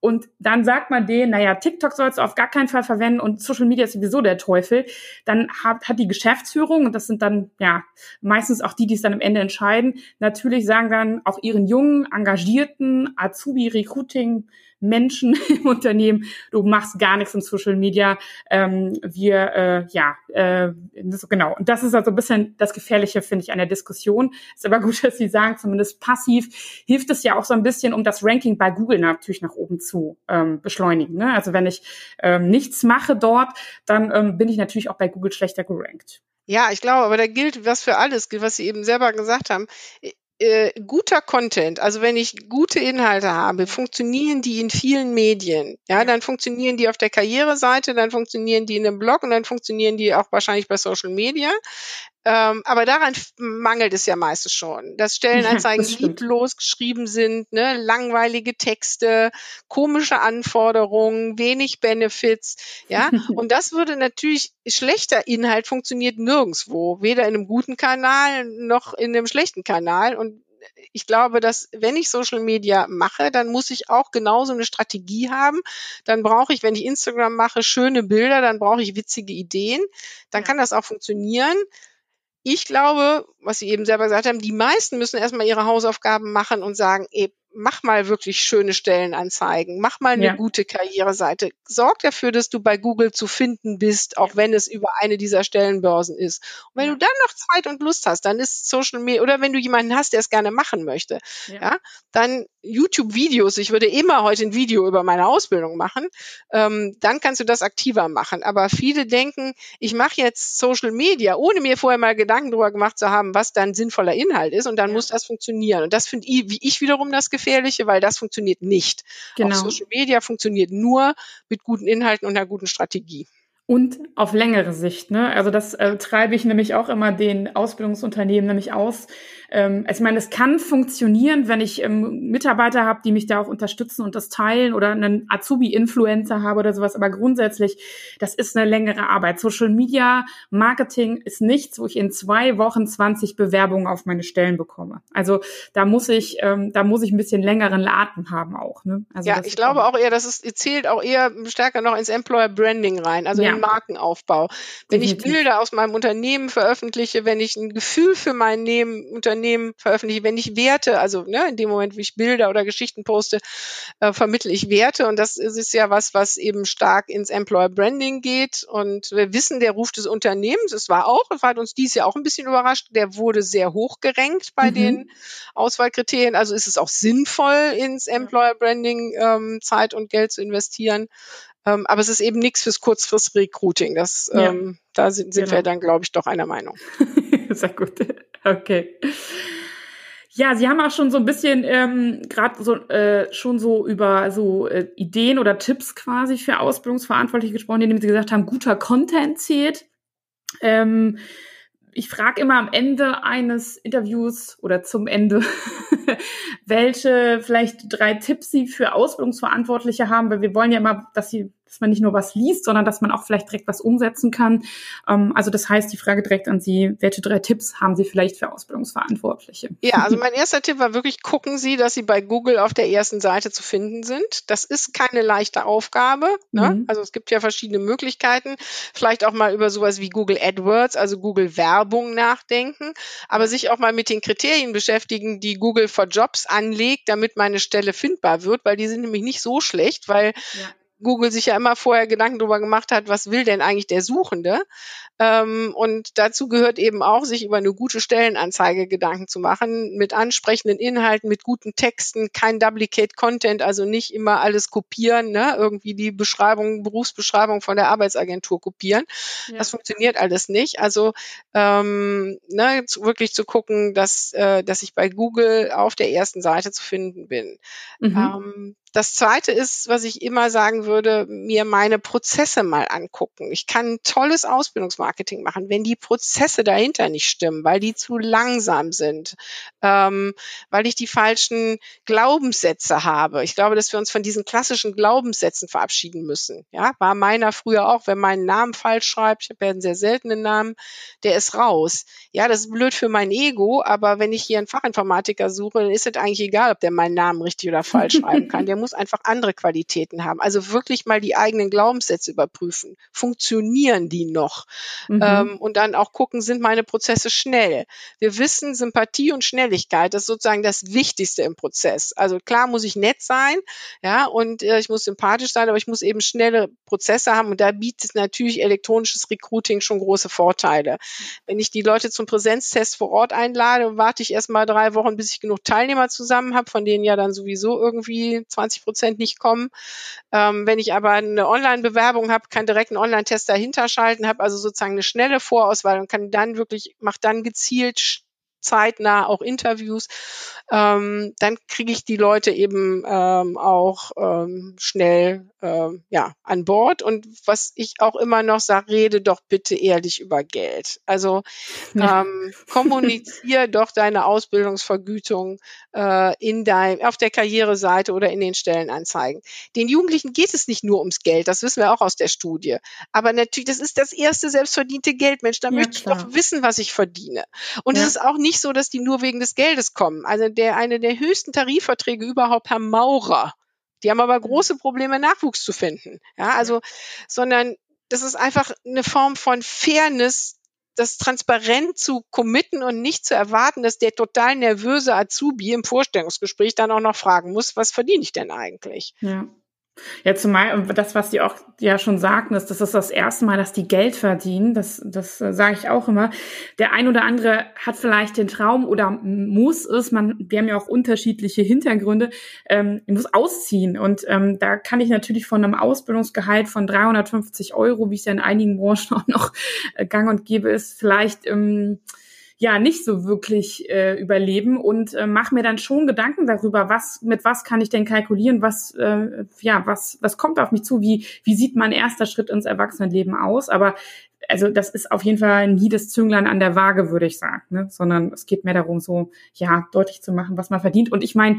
Und dann sagt man denen, naja, TikTok sollst du auf gar keinen Fall verwenden und Social Media ist sowieso der Teufel. Dann hat, hat die Geschäftsführung, und das sind dann ja meistens auch die, die es dann am Ende entscheiden, natürlich sagen dann auch ihren jungen, engagierten Azubi-Recruiting- Menschen (laughs) im Unternehmen, du machst gar nichts im Social Media. Ähm, wir, äh, ja, äh, das, genau. Und das ist also ein bisschen das Gefährliche, finde ich, an der Diskussion. Ist aber (laughs) gut, dass Sie sagen, zumindest passiv hilft es ja auch so ein bisschen, um das Ranking bei Google natürlich nach oben zu ähm, beschleunigen. Ne? Also wenn ich ähm, nichts mache dort, dann ähm, bin ich natürlich auch bei Google schlechter gerankt. Ja, ich glaube, aber da gilt was für alles, was Sie eben selber gesagt haben äh, guter Content, also wenn ich gute Inhalte habe, funktionieren die in vielen Medien. Ja, dann funktionieren die auf der Karriereseite, dann funktionieren die in einem Blog und dann funktionieren die auch wahrscheinlich bei Social Media. Ähm, aber daran mangelt es ja meistens schon, dass Stellenanzeigen (laughs) ja, lieblos geschrieben sind, ne, langweilige Texte, komische Anforderungen, wenig Benefits, ja. (laughs) Und das würde natürlich schlechter Inhalt funktioniert nirgendwo, weder in einem guten Kanal noch in einem schlechten Kanal. Und ich glaube, dass wenn ich Social Media mache, dann muss ich auch genauso eine Strategie haben. Dann brauche ich, wenn ich Instagram mache, schöne Bilder, dann brauche ich witzige Ideen. Dann ja. kann das auch funktionieren. Ich glaube, was Sie eben selber gesagt haben, die meisten müssen erstmal ihre Hausaufgaben machen und sagen, ey, mach mal wirklich schöne Stellenanzeigen, mach mal eine ja. gute Karriereseite. Sorg dafür, dass du bei Google zu finden bist, auch ja. wenn es über eine dieser Stellenbörsen ist. Und wenn ja. du dann noch Zeit und Lust hast, dann ist Social Media, oder wenn du jemanden hast, der es gerne machen möchte, ja, dann YouTube-Videos, ich würde immer heute ein Video über meine Ausbildung machen, ähm, dann kannst du das aktiver machen. Aber viele denken, ich mache jetzt Social Media, ohne mir vorher mal Gedanken darüber gemacht zu haben, was dann sinnvoller Inhalt ist und dann muss das funktionieren. Und das finde ich, wie ich wiederum das Gefährliche, weil das funktioniert nicht. Genau. Auch Social Media funktioniert nur mit guten Inhalten und einer guten Strategie. Und auf längere Sicht, ne? Also das äh, treibe ich nämlich auch immer den Ausbildungsunternehmen nämlich aus, ähm, also ich meine, es kann funktionieren, wenn ich ähm, Mitarbeiter habe, die mich da auch unterstützen und das teilen oder einen Azubi-Influencer habe oder sowas. Aber grundsätzlich, das ist eine längere Arbeit. Social Media Marketing ist nichts, wo ich in zwei Wochen 20 Bewerbungen auf meine Stellen bekomme. Also da muss ich, ähm, da muss ich ein bisschen längeren Atem haben auch. Ne? Also ja, ich glaube auch eher, dass es zählt auch eher stärker noch ins Employer Branding rein, also ja. in Markenaufbau. Wenn Definitiv. ich Bilder aus meinem Unternehmen veröffentliche, wenn ich ein Gefühl für mein Unternehmen Unternehmen veröffentliche, wenn ich Werte, also ne, in dem Moment, wie ich Bilder oder Geschichten poste, äh, vermittle ich Werte und das ist ja was, was eben stark ins Employer Branding geht und wir wissen, der Ruf des Unternehmens, es war auch, es hat uns dies Jahr auch ein bisschen überrascht, der wurde sehr hoch gerankt bei mhm. den Auswahlkriterien, also ist es auch sinnvoll, ins Employer Branding ähm, Zeit und Geld zu investieren. Ähm, aber es ist eben nichts fürs Kurzfrist-Recruiting. Das, ja. ähm, da sind, sind genau. wir dann, glaube ich, doch einer Meinung. (laughs) (laughs) Sehr gut. Okay. Ja, Sie haben auch schon so ein bisschen ähm, gerade so äh, schon so über so äh, Ideen oder Tipps quasi für Ausbildungsverantwortliche gesprochen, indem Sie gesagt haben, guter Content zählt. Ähm, ich frage immer am Ende eines Interviews oder zum Ende, (laughs) welche vielleicht drei Tipps Sie für Ausbildungsverantwortliche haben, weil wir wollen ja immer, dass Sie dass man nicht nur was liest, sondern dass man auch vielleicht direkt was umsetzen kann. Ähm, also das heißt, die Frage direkt an Sie, welche drei Tipps haben Sie vielleicht für Ausbildungsverantwortliche? Ja, also (laughs) mein erster Tipp war wirklich, gucken Sie, dass Sie bei Google auf der ersten Seite zu finden sind. Das ist keine leichte Aufgabe. Ne? Mhm. Also es gibt ja verschiedene Möglichkeiten. Vielleicht auch mal über sowas wie Google AdWords, also Google Werbung nachdenken, aber sich auch mal mit den Kriterien beschäftigen, die Google for Jobs anlegt, damit meine Stelle findbar wird, weil die sind nämlich nicht so schlecht, weil. Google sich ja immer vorher Gedanken darüber gemacht hat, was will denn eigentlich der Suchende? Ähm, und dazu gehört eben auch, sich über eine gute Stellenanzeige Gedanken zu machen, mit ansprechenden Inhalten, mit guten Texten, kein Duplicate Content, also nicht immer alles kopieren, ne? irgendwie die Beschreibung, Berufsbeschreibung von der Arbeitsagentur kopieren. Ja. Das funktioniert alles nicht. Also ähm, ne, zu, wirklich zu gucken, dass, äh, dass ich bei Google auf der ersten Seite zu finden bin. Mhm. Ähm, das zweite ist, was ich immer sagen würde, mir meine Prozesse mal angucken. Ich kann tolles Ausbildungsmarketing machen, wenn die Prozesse dahinter nicht stimmen, weil die zu langsam sind, ähm, weil ich die falschen Glaubenssätze habe. Ich glaube, dass wir uns von diesen klassischen Glaubenssätzen verabschieden müssen. Ja, war meiner früher auch, wenn meinen Namen falsch schreibt, ich habe ja einen sehr seltenen Namen, der ist raus. Ja, das ist blöd für mein Ego, aber wenn ich hier einen Fachinformatiker suche, dann ist es eigentlich egal, ob der meinen Namen richtig oder falsch (laughs) schreiben kann. Der muss einfach andere Qualitäten haben. Also wirklich mal die eigenen Glaubenssätze überprüfen. Funktionieren die noch? Mhm. Ähm, und dann auch gucken, sind meine Prozesse schnell? Wir wissen, Sympathie und Schnelligkeit, das ist sozusagen das Wichtigste im Prozess. Also klar muss ich nett sein, ja, und äh, ich muss sympathisch sein, aber ich muss eben schnelle Prozesse haben. Und da bietet natürlich elektronisches Recruiting schon große Vorteile. Wenn ich die Leute zum Präsenztest vor Ort einlade, warte ich erst mal drei Wochen, bis ich genug Teilnehmer zusammen habe, von denen ja dann sowieso irgendwie 20 80 Prozent nicht kommen. Ähm, wenn ich aber eine Online-Bewerbung habe, kann direkt einen Online-Test dahinter schalten, habe also sozusagen eine schnelle Vorauswahl und kann dann wirklich, mache dann gezielt zeitnah auch Interviews, ähm, dann kriege ich die Leute eben ähm, auch ähm, schnell ähm, ja, an Bord. Und was ich auch immer noch sage, rede doch bitte ehrlich über Geld. Also ja. ähm, kommuniziere (laughs) doch deine Ausbildungsvergütung äh, in dein, auf der Karriereseite oder in den Stellenanzeigen. Den Jugendlichen geht es nicht nur ums Geld, das wissen wir auch aus der Studie. Aber natürlich, das ist das erste selbstverdiente Geld, Mensch, da ja, möchte ich klar. doch wissen, was ich verdiene. Und ja. es ist auch nicht so, dass die nur wegen des Geldes kommen. Also der eine der höchsten Tarifverträge überhaupt, Herr Maurer, die haben aber große Probleme, Nachwuchs zu finden. Ja, also, sondern das ist einfach eine Form von Fairness, das transparent zu committen und nicht zu erwarten, dass der total nervöse Azubi im Vorstellungsgespräch dann auch noch fragen muss, was verdiene ich denn eigentlich? Ja. Ja, zumal das, was die auch ja schon sagten, ist, das ist das erste Mal, dass die Geld verdienen. Das, das äh, sage ich auch immer. Der ein oder andere hat vielleicht den Traum oder muss es, man, wir haben ja auch unterschiedliche Hintergründe, ähm, muss ausziehen. Und ähm, da kann ich natürlich von einem Ausbildungsgehalt von 350 Euro, wie es ja in einigen Branchen (laughs) auch noch äh, gang und gäbe ist, vielleicht ähm, ja nicht so wirklich äh, überleben und äh, mache mir dann schon Gedanken darüber, was mit was kann ich denn kalkulieren, was äh, ja was was kommt auf mich zu, wie wie sieht mein erster Schritt ins Erwachsenenleben aus, aber also das ist auf jeden Fall nie das Zünglein an der Waage, würde ich sagen, ne? sondern es geht mehr darum, so ja deutlich zu machen, was man verdient. Und ich meine,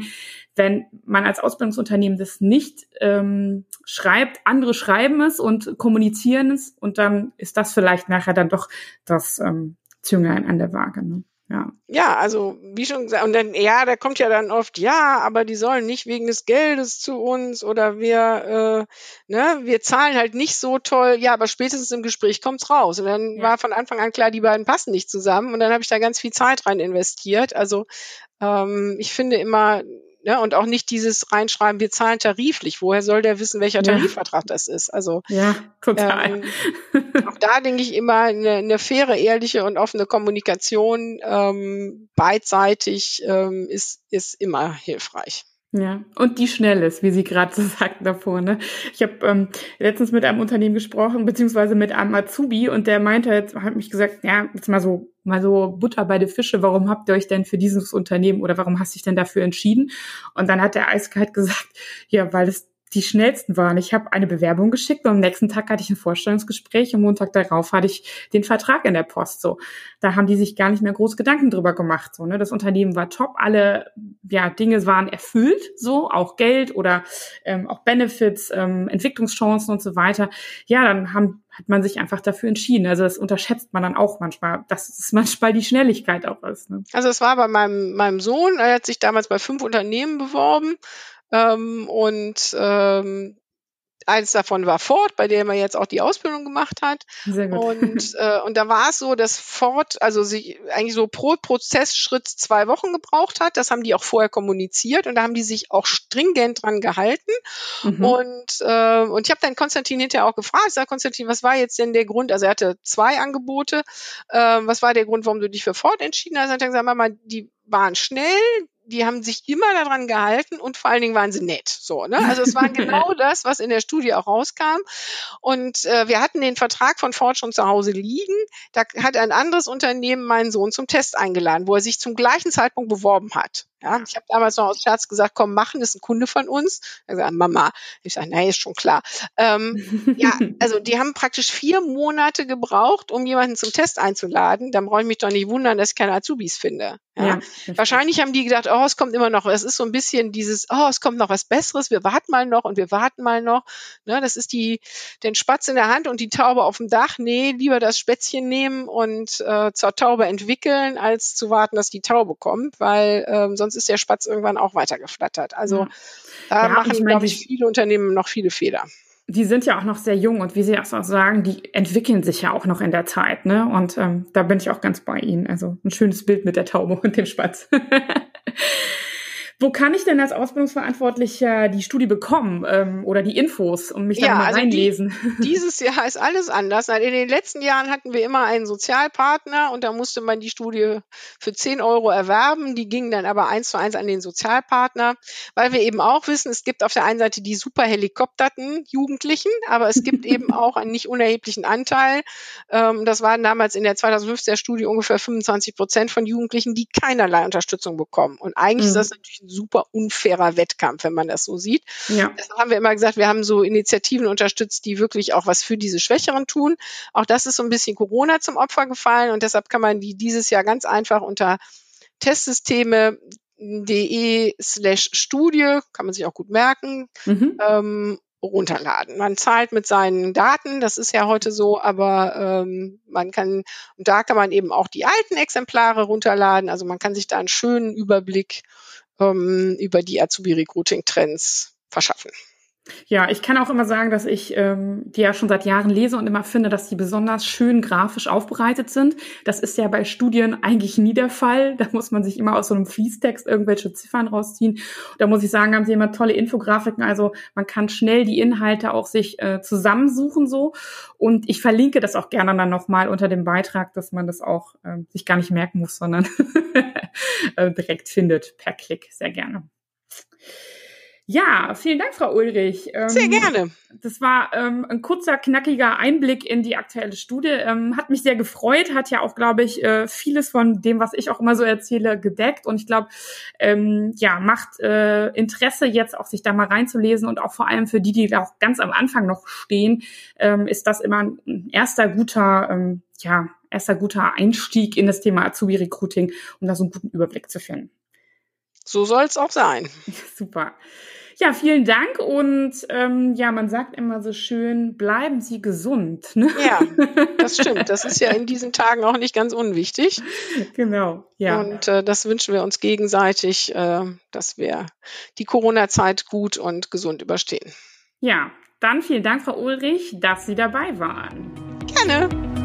wenn man als Ausbildungsunternehmen das nicht ähm, schreibt, andere schreiben es und kommunizieren es und dann ist das vielleicht nachher dann doch das ähm, Zünglein an der Waage. Ne? Ja. ja, also wie schon gesagt, und dann, ja, da kommt ja dann oft, ja, aber die sollen nicht wegen des Geldes zu uns oder wir, äh, ne, wir zahlen halt nicht so toll, ja, aber spätestens im Gespräch kommt's raus. Und dann ja. war von Anfang an klar, die beiden passen nicht zusammen und dann habe ich da ganz viel Zeit rein investiert. Also ähm, ich finde immer, Ne? Und auch nicht dieses reinschreiben, wir zahlen tariflich. Woher soll der wissen, welcher Tarifvertrag das ist? Also ja, total. Ähm, auch da denke ich immer eine, eine faire, ehrliche und offene Kommunikation ähm, beidseitig ähm, ist, ist immer hilfreich. Ja, und die schnell ist, wie Sie gerade (laughs) so sagten davor. Ne? Ich habe ähm, letztens mit einem Unternehmen gesprochen, beziehungsweise mit einem Azubi, und der meinte jetzt, hat mich gesagt, ja, jetzt mal so, mal so Butter bei den Fische, warum habt ihr euch denn für dieses Unternehmen oder warum hast du dich denn dafür entschieden? Und dann hat der eiskalt (laughs) gesagt, ja, weil es die schnellsten waren. Ich habe eine Bewerbung geschickt und am nächsten Tag hatte ich ein Vorstellungsgespräch und Montag darauf hatte ich den Vertrag in der Post. So, da haben die sich gar nicht mehr groß Gedanken drüber gemacht. So, ne, das Unternehmen war top, alle ja Dinge waren erfüllt, so auch Geld oder ähm, auch Benefits, ähm, Entwicklungschancen und so weiter. Ja, dann haben hat man sich einfach dafür entschieden. Also das unterschätzt man dann auch manchmal, dass es manchmal die Schnelligkeit auch ist. Ne? Also es war bei meinem, meinem Sohn, er hat sich damals bei fünf Unternehmen beworben ähm, und ähm, eins davon war Ford, bei dem er jetzt auch die Ausbildung gemacht hat. Sehr gut. Und, (laughs) äh, und da war es so, dass Ford also sich eigentlich so pro Prozessschritt zwei Wochen gebraucht hat. Das haben die auch vorher kommuniziert und da haben die sich auch stringent dran gehalten. Mhm. Und, äh, und ich habe dann Konstantin hinterher auch gefragt, ich sage, Konstantin, was war jetzt denn der Grund? Also er hatte zwei Angebote. Äh, was war der Grund, warum du dich für Ford entschieden hast? Er hat dann gesagt, Mama, die waren schnell, die haben sich immer daran gehalten und vor allen Dingen waren sie nett. So, ne? Also es war (laughs) genau das, was in der Studie auch rauskam. Und äh, wir hatten den Vertrag von Ford schon zu Hause liegen. Da hat ein anderes Unternehmen meinen Sohn zum Test eingeladen, wo er sich zum gleichen Zeitpunkt beworben hat. Ja, ich habe damals noch aus Scherz gesagt, komm, machen, das ist ein Kunde von uns. Er gesagt, Mama. Ich sage, nein, ist schon klar. Ähm, ja, also die haben praktisch vier Monate gebraucht, um jemanden zum Test einzuladen. Dann brauche ich mich doch nicht wundern, dass ich keine Azubis finde. Ja? ja Wahrscheinlich haben die gedacht, oh, es kommt immer noch, es ist so ein bisschen dieses, oh, es kommt noch was Besseres, wir warten mal noch und wir warten mal noch. Ne, das ist die, den Spatz in der Hand und die Taube auf dem Dach. Nee, lieber das Spätzchen nehmen und äh, zur Taube entwickeln, als zu warten, dass die Taube kommt, weil ähm, sonst ist der Spatz irgendwann auch weitergeflattert. Also ja. da ja, machen, ich glaube ich, viele Unternehmen noch viele Fehler. Die sind ja auch noch sehr jung und wie Sie auch sagen, die entwickeln sich ja auch noch in der Zeit. Ne? Und ähm, da bin ich auch ganz bei Ihnen. Also ein schönes Bild mit der Taube und dem Spatz. (laughs) Wo kann ich denn als Ausbildungsverantwortlicher die Studie bekommen ähm, oder die Infos und mich da ja, mal also reinlesen? Die, (laughs) dieses Jahr ist alles anders. In den letzten Jahren hatten wir immer einen Sozialpartner und da musste man die Studie für 10 Euro erwerben. Die gingen dann aber eins zu eins an den Sozialpartner, weil wir eben auch wissen, es gibt auf der einen Seite die super helikopterten Jugendlichen, aber es gibt eben (laughs) auch einen nicht unerheblichen Anteil. Ähm, das waren damals in der 2015er Studie ungefähr 25 Prozent von Jugendlichen, die keinerlei Unterstützung bekommen. Und eigentlich mhm. ist das natürlich ein super unfairer Wettkampf, wenn man das so sieht. Ja. Deshalb haben wir immer gesagt, wir haben so Initiativen unterstützt, die wirklich auch was für diese Schwächeren tun. Auch das ist so ein bisschen Corona zum Opfer gefallen und deshalb kann man die dieses Jahr ganz einfach unter Testsysteme.de slash Studie, kann man sich auch gut merken, mhm. ähm, runterladen. Man zahlt mit seinen Daten, das ist ja heute so, aber ähm, man kann, und da kann man eben auch die alten Exemplare runterladen. Also man kann sich da einen schönen Überblick ähm, über die Azubi-Recruiting-Trends verschaffen. Ja, ich kann auch immer sagen, dass ich ähm, die ja schon seit Jahren lese und immer finde, dass die besonders schön grafisch aufbereitet sind. Das ist ja bei Studien eigentlich nie der Fall. Da muss man sich immer aus so einem Fließtext irgendwelche Ziffern rausziehen. Da muss ich sagen, haben sie immer tolle Infografiken. Also man kann schnell die Inhalte auch sich äh, zusammensuchen so. Und ich verlinke das auch gerne dann nochmal unter dem Beitrag, dass man das auch äh, sich gar nicht merken muss, sondern (laughs) äh, direkt findet per Klick. Sehr gerne. Ja, vielen Dank, Frau Ulrich. Sehr ähm, gerne. Das war ähm, ein kurzer, knackiger Einblick in die aktuelle Studie. Ähm, hat mich sehr gefreut, hat ja auch, glaube ich, äh, vieles von dem, was ich auch immer so erzähle, gedeckt. Und ich glaube, ähm, ja, macht äh, Interesse jetzt auch, sich da mal reinzulesen und auch vor allem für die, die da auch ganz am Anfang noch stehen, ähm, ist das immer ein erster guter, ähm, ja, erster guter Einstieg in das Thema Azubi-Recruiting, um da so einen guten Überblick zu finden. So soll es auch sein. (laughs) Super. Ja, vielen Dank und ähm, ja, man sagt immer so schön, bleiben Sie gesund. Ne? Ja, (laughs) das stimmt. Das ist ja in diesen Tagen auch nicht ganz unwichtig. Genau, ja. Und äh, das wünschen wir uns gegenseitig, äh, dass wir die Corona-Zeit gut und gesund überstehen. Ja, dann vielen Dank, Frau Ulrich, dass Sie dabei waren. Gerne.